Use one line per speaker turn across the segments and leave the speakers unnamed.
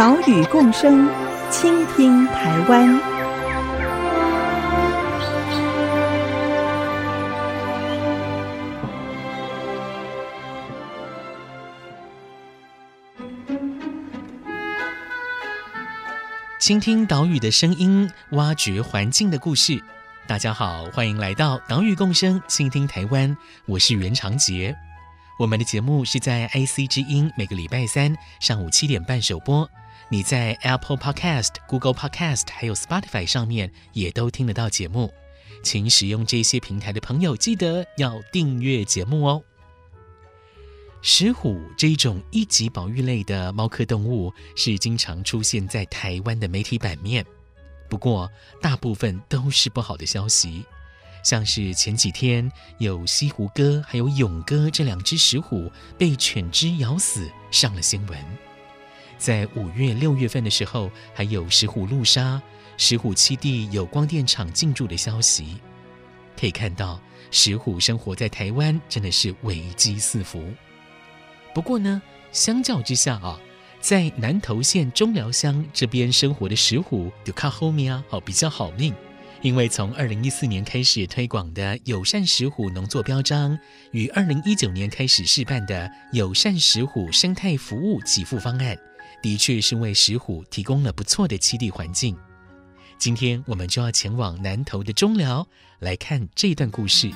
岛屿共生，倾听台湾。
倾听岛屿的声音，挖掘环境的故事。大家好，欢迎来到岛屿共生，倾听台湾。我是袁长杰。我们的节目是在 IC 之音每个礼拜三上午七点半首播。你在 Apple Podcast、Google Podcast 还有 Spotify 上面也都听得到节目。请使用这些平台的朋友记得要订阅节目哦。石虎这一种一级保育类的猫科动物是经常出现在台湾的媒体版面，不过大部分都是不好的消息，像是前几天有西湖哥还有勇哥这两只石虎被犬只咬死上了新闻，在五月六月份的时候还有石虎路杀、石虎七地有光电厂进驻的消息，可以看到石虎生活在台湾真的是危机四伏。不过呢，相较之下啊，在南投县中寮乡这边生活的石虎就靠后面啊，好比较好命，因为从二零一四年开始推广的友善石虎农作标章，与二零一九年开始试办的友善石虎生态服务给付方案，的确是为石虎提供了不错的栖地环境。今天我们就要前往南投的中寮来看这段故事。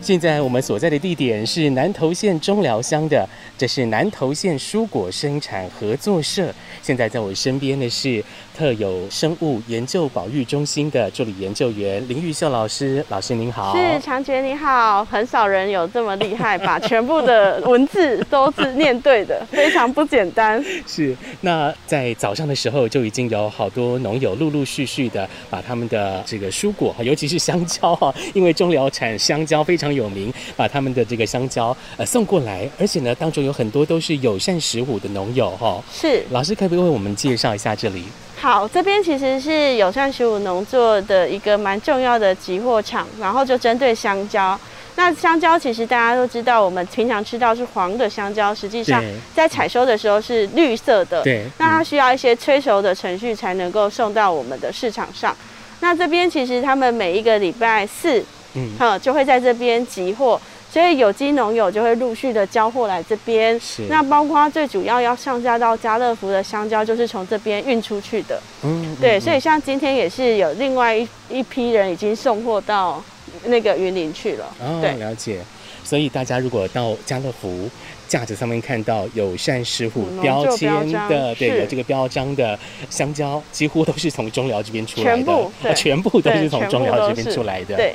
现在我们所在的地点是南投县中寮乡的，这是南投县蔬果生产合作社。现在在我身边的是特有生物研究保育中心的助理研究员林玉秀老师，老师您好。
是长杰你好，很少人有这么厉害，把 全部的文字都是念对的，非常不简单。
是，那在早上的时候就已经有好多农友陆陆续续的把他们的这个蔬果，尤其是香蕉哈，因为中寮产香蕉非常有名，把他们的这个香蕉呃送过来，而且呢当中有很多都是友善食虎的农友哈。
是，
老师可不可以为我们介绍一下这里？
好，这边其实是友善十五农作的一个蛮重要的集货场，然后就针对香蕉。那香蕉其实大家都知道，我们平常吃到是黄的香蕉，实际上在采收的时候是绿色的。对。那它需要一些催熟的程序才能够送到我们的市场上。那这边其实他们每一个礼拜四，嗯，就会在这边集货。所以有机农友就会陆续的交货来这边，是那包括最主要要上架到家乐福的香蕉，就是从这边运出去的。嗯，对嗯，所以像今天也是有另外一一批人已经送货到那个云林去了。哦，对，
了解。所以大家如果到家乐福架子上面看到有善食虎标签的，对，有这个标章的香蕉，几乎都是从中寮这边出来的，全部，对，全部都是从中寮这边出来的。
对。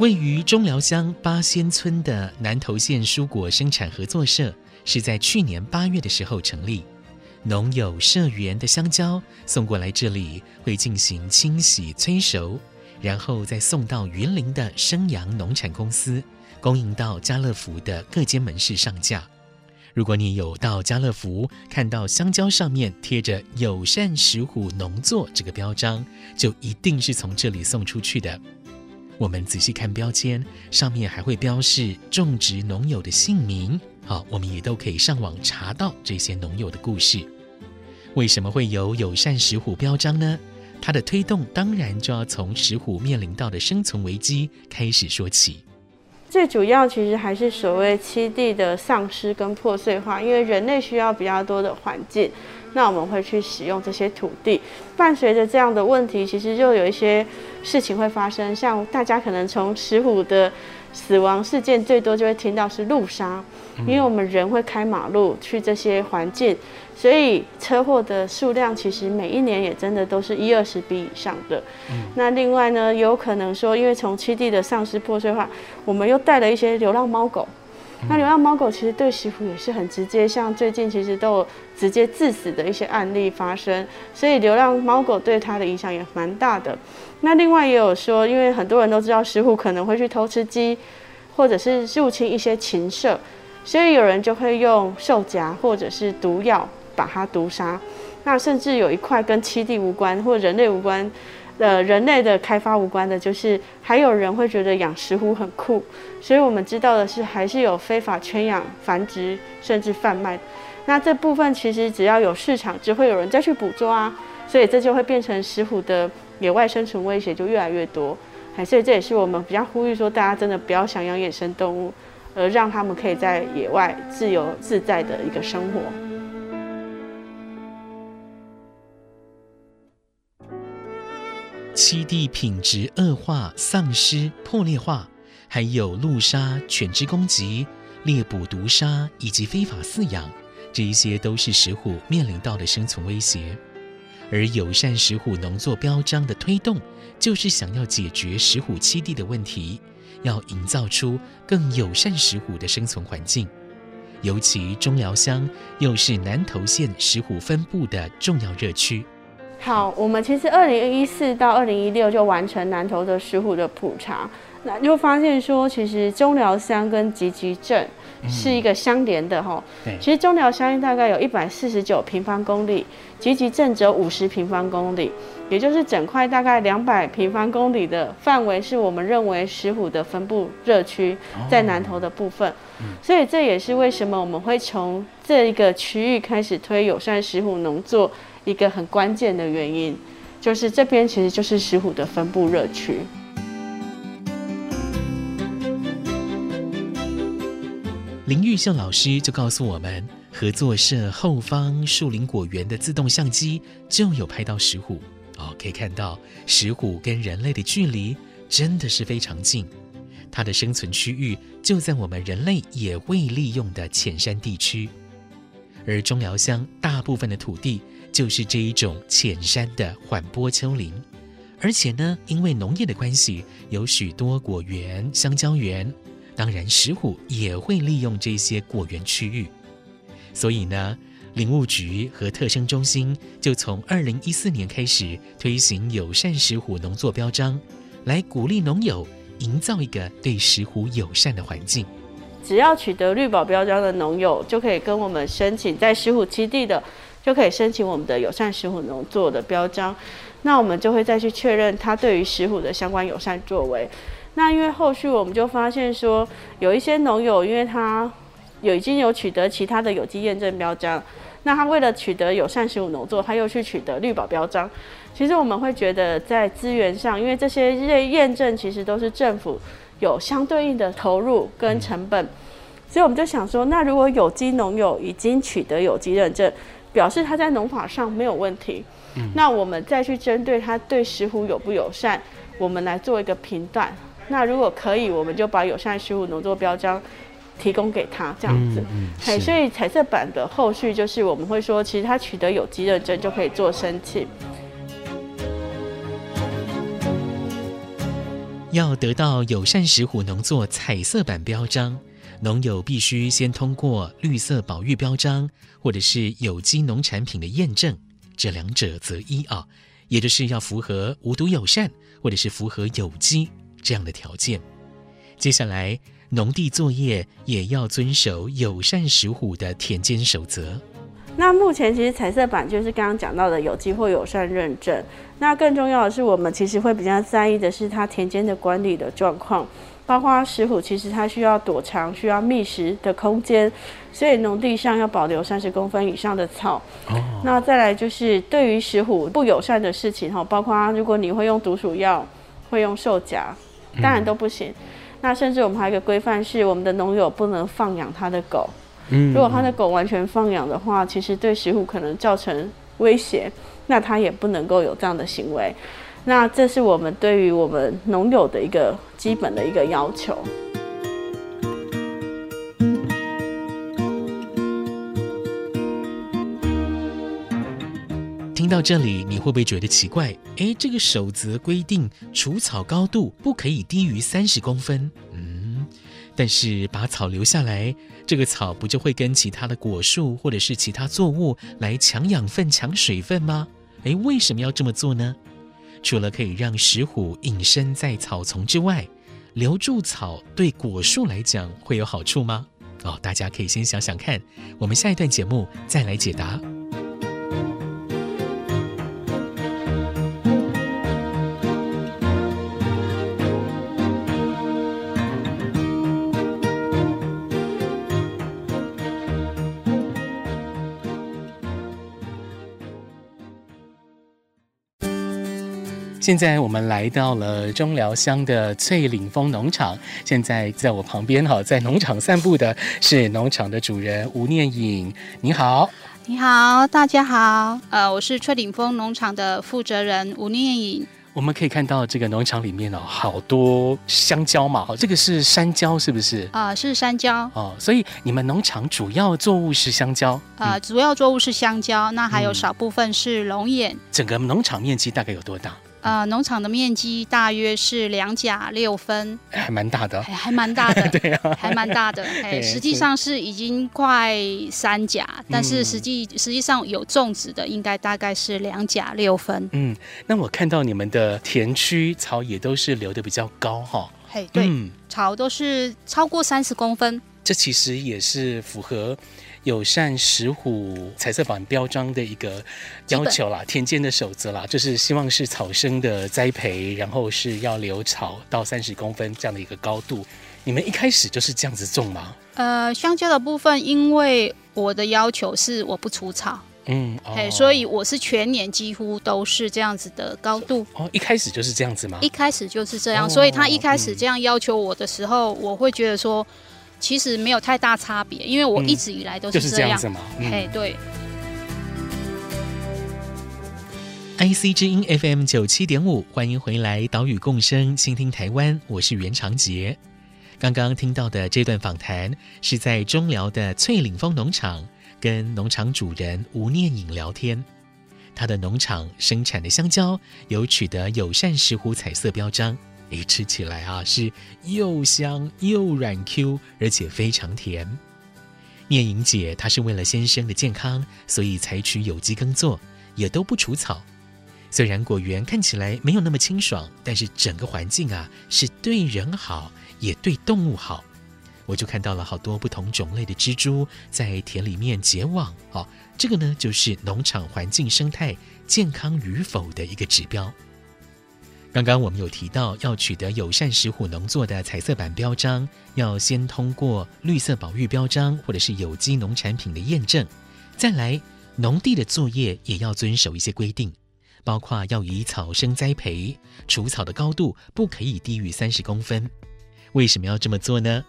位于中寮乡八仙村的南投县蔬果生产合作社，是在去年八月的时候成立。农友社员的香蕉送过来这里，会进行清洗催熟，然后再送到云林的生阳农产公司，供应到家乐福的各间门市上架。如果你有到家乐福看到香蕉上面贴着“友善石虎农作”这个标章，就一定是从这里送出去的。我们仔细看标签，上面还会标示种植农友的姓名。好，我们也都可以上网查到这些农友的故事。为什么会有友善石虎标章呢？它的推动当然就要从石虎面临到的生存危机开始说起。
最主要其实还是所谓栖地的丧失跟破碎化，因为人类需要比较多的环境，那我们会去使用这些土地。伴随着这样的问题，其实就有一些事情会发生，像大家可能从石虎的死亡事件最多就会听到是路杀，因为我们人会开马路去这些环境。所以车祸的数量其实每一年也真的都是一二十笔以上的。嗯。那另外呢，有可能说，因为从七地的丧尸破碎化，我们又带了一些流浪猫狗，那流浪猫狗其实对石虎也是很直接，像最近其实都有直接致死的一些案例发生，所以流浪猫狗对它的影响也蛮大的。那另外也有说，因为很多人都知道石虎可能会去偷吃鸡，或者是入侵一些禽舍，所以有人就会用兽夹或者是毒药把它毒杀。那甚至有一块跟栖地无关或人类无关。呃，人类的开发无关的，就是还有人会觉得养石虎很酷，所以我们知道的是，还是有非法圈养、繁殖甚至贩卖。那这部分其实只要有市场，就会有人再去捕捉啊，所以这就会变成石虎的野外生存威胁就越来越多。哎，所以这也是我们比较呼吁说，大家真的不要想养野生动物，而让他们可以在野外自由自在的一个生活。
栖地品质恶化、丧失、破裂化，还有路杀、犬只攻击、猎捕毒杀以及非法饲养，这一些都是石虎面临到的生存威胁。而友善石虎农作标章的推动，就是想要解决石虎栖地的问题，要营造出更友善石虎的生存环境。尤其中寮乡又是南投县石虎分布的重要热区。
好，我们其实二零一四到二零一六就完成南投的石虎的普查，那就发现说，其实中寮乡跟集集镇是一个相连的哈。嗯、其实中寮乡大概有一百四十九平方公里，集集镇只有五十平方公里，也就是整块大概两百平方公里的范围，是我们认为石虎的分布热区在南投的部分。哦嗯、所以这也是为什么我们会从这一个区域开始推友善石虎农作。一个很关键的原因，就是这边其实就是石虎的分布热区。
林玉秀老师就告诉我们，合作社后方树林果园的自动相机就有拍到石虎哦，可以看到石虎跟人类的距离真的是非常近，它的生存区域就在我们人类也未利用的浅山地区，而中寮乡大部分的土地。就是这一种浅山的缓坡丘陵，而且呢，因为农业的关系，有许多果园、香蕉园，当然石虎也会利用这些果园区域。所以呢，林务局和特生中心就从二零一四年开始推行友善石虎农作标章，来鼓励农友营造一个对石虎友善的环境。
只要取得绿保标章的农友，就可以跟我们申请在石虎基地的。就可以申请我们的友善石虎农作的标章，那我们就会再去确认他对于石虎的相关友善作为。那因为后续我们就发现说，有一些农友，因为他有已经有取得其他的有机验证标章，那他为了取得友善石虎农作，他又去取得绿保标章。其实我们会觉得在资源上，因为这些验证其实都是政府有相对应的投入跟成本，所以我们就想说，那如果有机农友已经取得有机认证，表示他在农法上没有问题，嗯、那我们再去针对他对石虎友不友善，我们来做一个评断。那如果可以，我们就把友善石虎农作标章提供给他，这样子。嗯嗯、所以彩色版的后续就是我们会说，其实他取得有机认证就可以做申请。
要得到友善石虎农作彩色版标章。农友必须先通过绿色保育标章，或者是有机农产品的验证，这两者择一啊，也就是要符合无毒友善，或者是符合有机这样的条件。接下来，农地作业也要遵守友善食虎的田间守则。
那目前其实彩色版就是刚刚讲到的有机或友善认证。那更重要的是，我们其实会比较在意的是它田间的管理的状况。包括石虎，其实它需要躲藏、需要觅食的空间，所以农地上要保留三十公分以上的草。哦。那再来就是对于石虎不友善的事情哈，包括如果你会用毒鼠药、会用兽夹，当然都不行。嗯、那甚至我们还有一个规范是，我们的农友不能放养他的狗。嗯。如果他的狗完全放养的话，其实对石虎可能造成威胁，那他也不能够有这样的行为。那这是我们对于我们农友的一个基本的一个要求。
听到这里，你会不会觉得奇怪？诶，这个守则规定除草高度不可以低于三十公分。嗯，但是把草留下来，这个草不就会跟其他的果树或者是其他作物来抢养分、抢水分吗？诶，为什么要这么做呢？除了可以让石虎隐身在草丛之外，留住草对果树来讲会有好处吗？哦，大家可以先想想看，我们下一段节目再来解答。现在我们来到了中寮乡的翠岭峰农场。现在在我旁边哈，在农场散步的是农场的主人吴念颖。你好，
你好，大家好。呃，我是翠岭峰农场的负责人吴念颖。
我们可以看到这个农场里面哦，好多香蕉嘛，这个是山蕉是不是？
啊、呃，是山蕉
哦。所以你们农场主要作物是香蕉？
呃，主要作物是香蕉，那还有少部分是龙眼。
嗯、整个农场面积大概有多大？
呃，农场的面积大约是两甲六分，
还蛮大的，
还还蛮大的，
对啊，
还蛮大的。哎，实际上是已经快三甲，但是实际实际上有种植的应该大概是两甲六分。
嗯，那我看到你们的田区草也都是留的比较高哈。
嘿，对，嗯、草都是超过三十公分。
这其实也是符合。友善石虎彩色板标章的一个要求啦，田间的守则啦，就是希望是草生的栽培，然后是要留草到三十公分这样的一个高度。你们一开始就是这样子种吗？
呃，香蕉的部分，因为我的要求是我不除草，嗯，哎、哦，所以我是全年几乎都是这样子的高度。
哦，一开始就是这样子吗？
一开始就是这样，哦、所以他一开始这样要求我的时候，嗯、我会觉得说。其实没有太大差别，因为我一直以来都是这样，嗯就是、这样子嘛。哎、嗯，对。
IC 之音 FM 九七点五，欢迎回来，岛屿共生，倾听台湾，我是袁长杰。刚刚听到的这段访谈是在中寮的翠岭峰农场，跟农场主人吴念颖聊天。他的农场生产的香蕉有取得友善石虎彩色标章。吃起来啊是又香又软 Q，而且非常甜。念颖姐她是为了先生的健康，所以采取有机耕作，也都不除草。虽然果园看起来没有那么清爽，但是整个环境啊是对人好，也对动物好。我就看到了好多不同种类的蜘蛛在田里面结网，哦，这个呢就是农场环境生态健康与否的一个指标。刚刚我们有提到，要取得友善石虎农作的彩色版标章，要先通过绿色保育标章或者是有机农产品的验证。再来，农地的作业也要遵守一些规定，包括要以草生栽培，除草的高度不可以低于三十公分。为什么要这么做呢？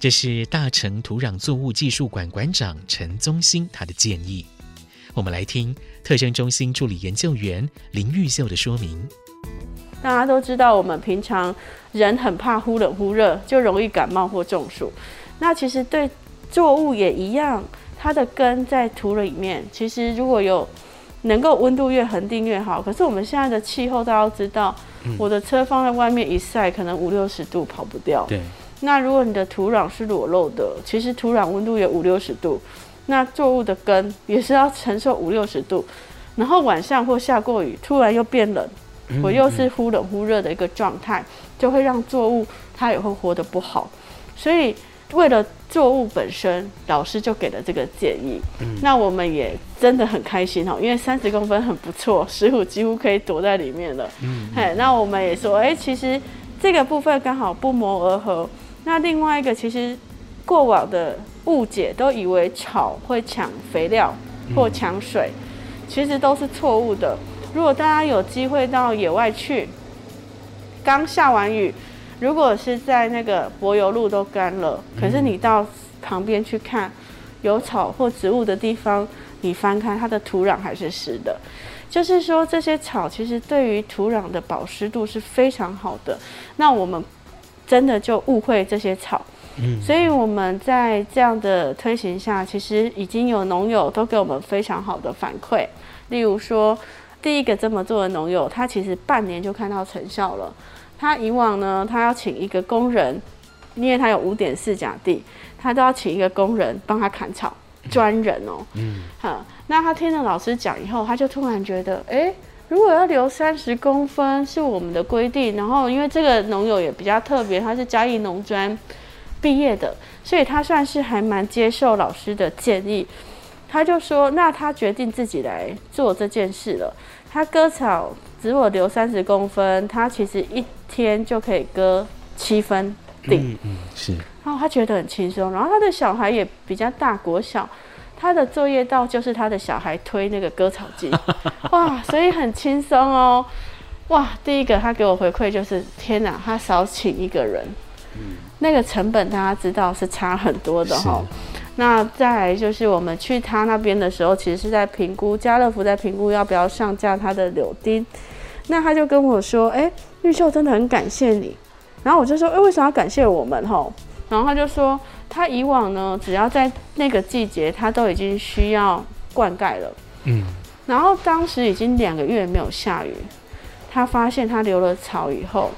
这是大成土壤作物技术馆馆长陈宗兴他的建议。我们来听特生中心助理研究员林玉秀的说明。
大家都知道，我们平常人很怕忽冷忽热，就容易感冒或中暑。那其实对作物也一样，它的根在土里面。其实如果有能够温度越恒定越好。可是我们现在的气候，大家都知道，我的车放在外面一晒，可能五六十度跑不掉。对。那如果你的土壤是裸露的，其实土壤温度也五六十度，那作物的根也是要承受五六十度。然后晚上或下过雨，突然又变冷。我又是忽冷忽热的一个状态，就会让作物它也会活得不好。所以为了作物本身，老师就给了这个建议。那我们也真的很开心哦，因为三十公分很不错，石虎几乎可以躲在里面了。嗯，嘿，那我们也说，哎，其实这个部分刚好不谋而合。那另外一个，其实过往的误解都以为草会抢肥料或抢水，其实都是错误的。如果大家有机会到野外去，刚下完雨，如果是在那个柏油路都干了，可是你到旁边去看有草或植物的地方，你翻开它的土壤还是湿的，就是说这些草其实对于土壤的保湿度是非常好的。那我们真的就误会这些草，所以我们在这样的推行下，其实已经有农友都给我们非常好的反馈，例如说。第一个这么做的农友，他其实半年就看到成效了。他以往呢，他要请一个工人因为他有五点四甲地，他都要请一个工人帮他砍草，专人哦。嗯。好，那他听了老师讲以后，他就突然觉得，哎、欸，如果要留三十公分是我们的规定，然后因为这个农友也比较特别，他是嘉义农专毕业的，所以他算是还蛮接受老师的建议。他就说，那他决定自己来做这件事了。他割草只我留三十公分，他其实一天就可以割七分地。
嗯嗯，是。
然后他觉得很轻松，然后他的小孩也比较大，国小，他的作业到就是他的小孩推那个割草机，哇，所以很轻松哦。哇，第一个他给我回馈就是，天哪，他少请一个人，嗯，那个成本大家知道是差很多的哈。那再来就是我们去他那边的时候，其实是在评估家乐福在评估要不要上架他的柳丁。那他就跟我说：“哎、欸，玉秀真的很感谢你。”然后我就说：“哎、欸，为什么要感谢我们？”吼，然后他就说：“他以往呢，只要在那个季节，他都已经需要灌溉了。嗯，然后当时已经两个月没有下雨，他发现他留了草以后，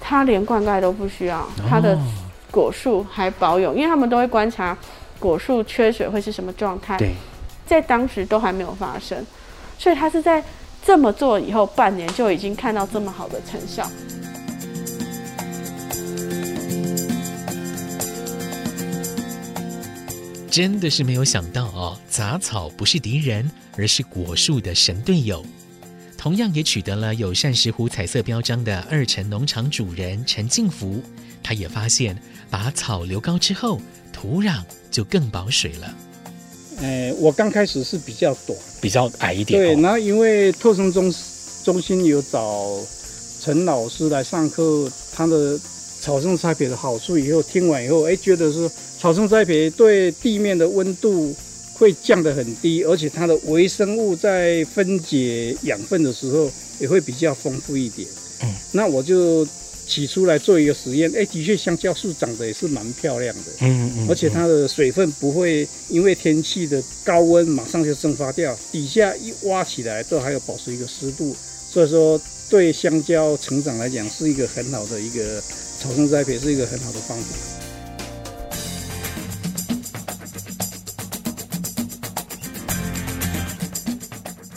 他连灌溉都不需要，他的果树还保有，因为他们都会观察。”果树缺水会是什么状态？对，在当时都还没有发生，所以他是在这么做以后半年就已经看到这么好的成效。
真的是没有想到哦，杂草不是敌人，而是果树的神队友。同样也取得了友善石湖彩色标章的二陈农场主人陈进福，他也发现把草留高之后，土壤就更保水了。
呃，我刚开始是比较短，
比较矮一点。
对，然后因为特生中中心有找陈老师来上课，他的草生栽培的好处，以后听完以后，哎，觉得是草生栽培对地面的温度会降得很低，而且它的微生物在分解养分的时候也会比较丰富一点。嗯，那我就。起初来做一个实验，哎，的确香蕉树长得也是蛮漂亮的，嗯嗯，而且它的水分不会因为天气的高温马上就蒸发掉，底下一挖起来都还有保持一个湿度，所以说对香蕉成长来讲是一个很好的一个草生栽培，是一个很好的方法。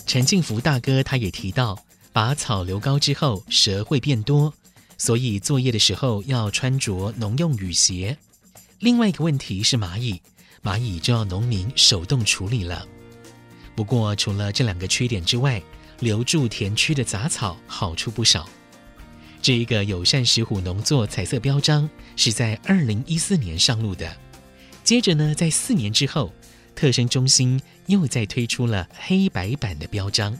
陈进福大哥他也提到，把草留高之后，蛇会变多。所以作业的时候要穿着农用雨鞋。另外一个问题是蚂蚁，蚂蚁就要农民手动处理了。不过除了这两个缺点之外，留住田区的杂草好处不少。这一个友善石虎农作彩色标章是在二零一四年上路的。接着呢，在四年之后，特生中心又再推出了黑白版的标章。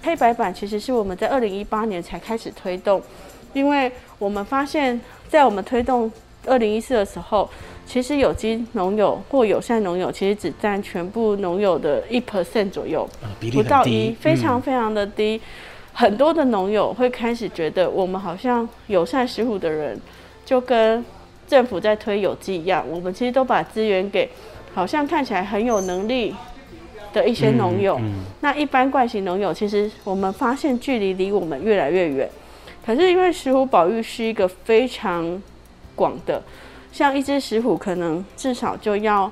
黑白版其实是我们在二零一八年才开始推动。因为我们发现，在我们推动二零一四的时候，其实有机农友或友善农友其实只占全部农友的一 percent 左右，不到一，非常非常的低。嗯、很多的农友会开始觉得，我们好像友善食虎的人，就跟政府在推有机一样，我们其实都把资源给好像看起来很有能力的一些农友。嗯嗯、那一般惯性农友，其实我们发现距离离我们越来越远。可是因为石虎保育是一个非常广的，像一只石虎可能至少就要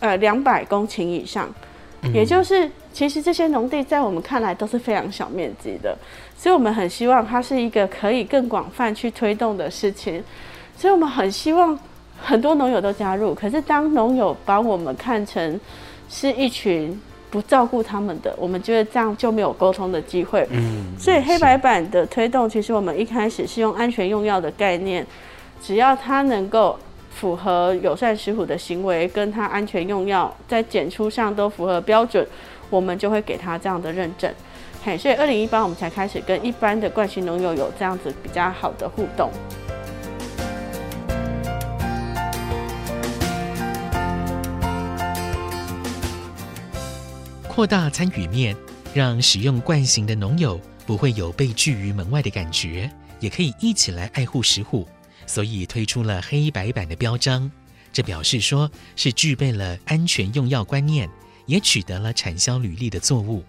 呃两百公顷以上，也就是其实这些农地在我们看来都是非常小面积的，所以我们很希望它是一个可以更广泛去推动的事情，所以我们很希望很多农友都加入。可是当农友把我们看成是一群。不照顾他们的，我们觉得这样就没有沟通的机会。嗯，所以黑白版的推动，其实我们一开始是用安全用药的概念，只要它能够符合友善食虎的行为，跟它安全用药在检出上都符合标准，我们就会给他这样的认证。嘿，所以二零一八我们才开始跟一般的惯性农友有这样子比较好的互动。
扩大参与面，让使用惯行的农友不会有被拒于门外的感觉，也可以一起来爱护石虎，所以推出了黑白版的标章。这表示说是具备了安全用药观念，也取得了产销履历的作物。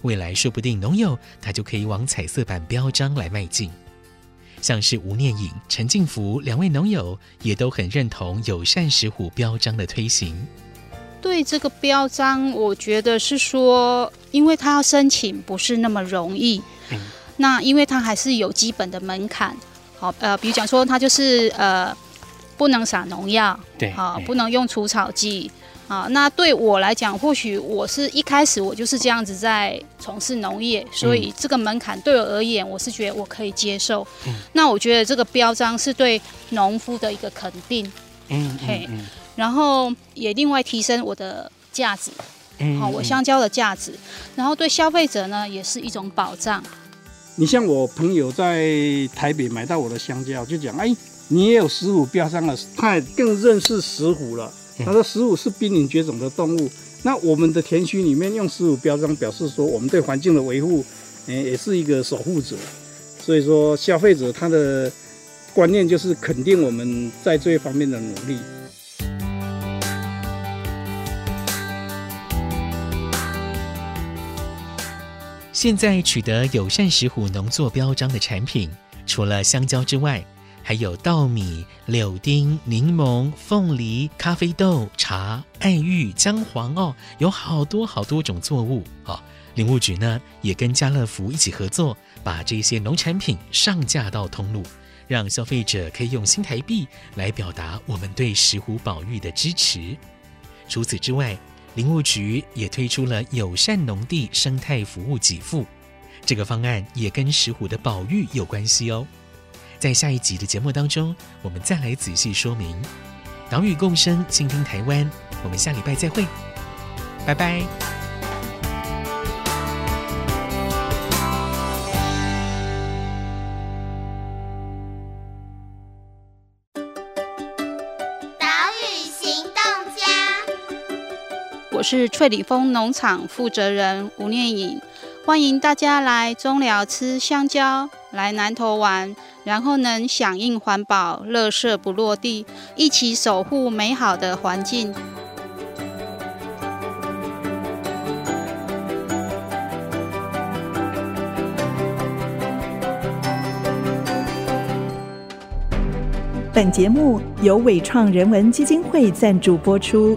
未来说不定农友他就可以往彩色版标章来迈进。像是吴念颖、陈进福两位农友也都很认同友善石虎标章的推行。
对这个标章，我觉得是说，因为他要申请不是那么容易。嗯、那因为他还是有基本的门槛。好，呃，比如讲说，他就是呃，不能撒农药，
对，
啊，不能用除草剂。啊，那对我来讲，或许我是一开始我就是这样子在从事农业，所以这个门槛对我而言，我是觉得我可以接受。嗯，那我觉得这个标章是对农夫的一个肯定。嗯，嘿，然后也另外提升我的价值。嗯，好，我香蕉的价值，然后对消费者呢也是一种保障。
你像我朋友在台北买到我的香蕉，就讲，哎，你也有石虎标章了，他也更认识石虎了。他说：“石虎是濒临绝种的动物，那我们的田区里面用石虎标章，表示说我们对环境的维护，嗯，也是一个守护者。所以说，消费者他的观念就是肯定我们在这一方面的努力。
现在取得友善石虎农作标章的产品，除了香蕉之外。”还有稻米、柳丁、柠檬、凤梨、咖啡豆、茶、爱玉、姜黄哦，有好多好多种作物哦。林务局呢也跟家乐福一起合作，把这些农产品上架到通路，让消费者可以用新台币来表达我们对石虎保育的支持。除此之外，林务局也推出了友善农地生态服务给付，这个方案也跟石虎的保育有关系哦。在下一集的节目当中，我们再来仔细说明。岛屿共生，倾听台湾。我们下礼拜再会，拜拜。
是翠里峰农场负责人吴念颖，欢迎大家来中寮吃香蕉，来南投玩。然后能响应环保，垃圾不落地，一起守护美好的环境。
本节目由伟创人文基金会赞助播出。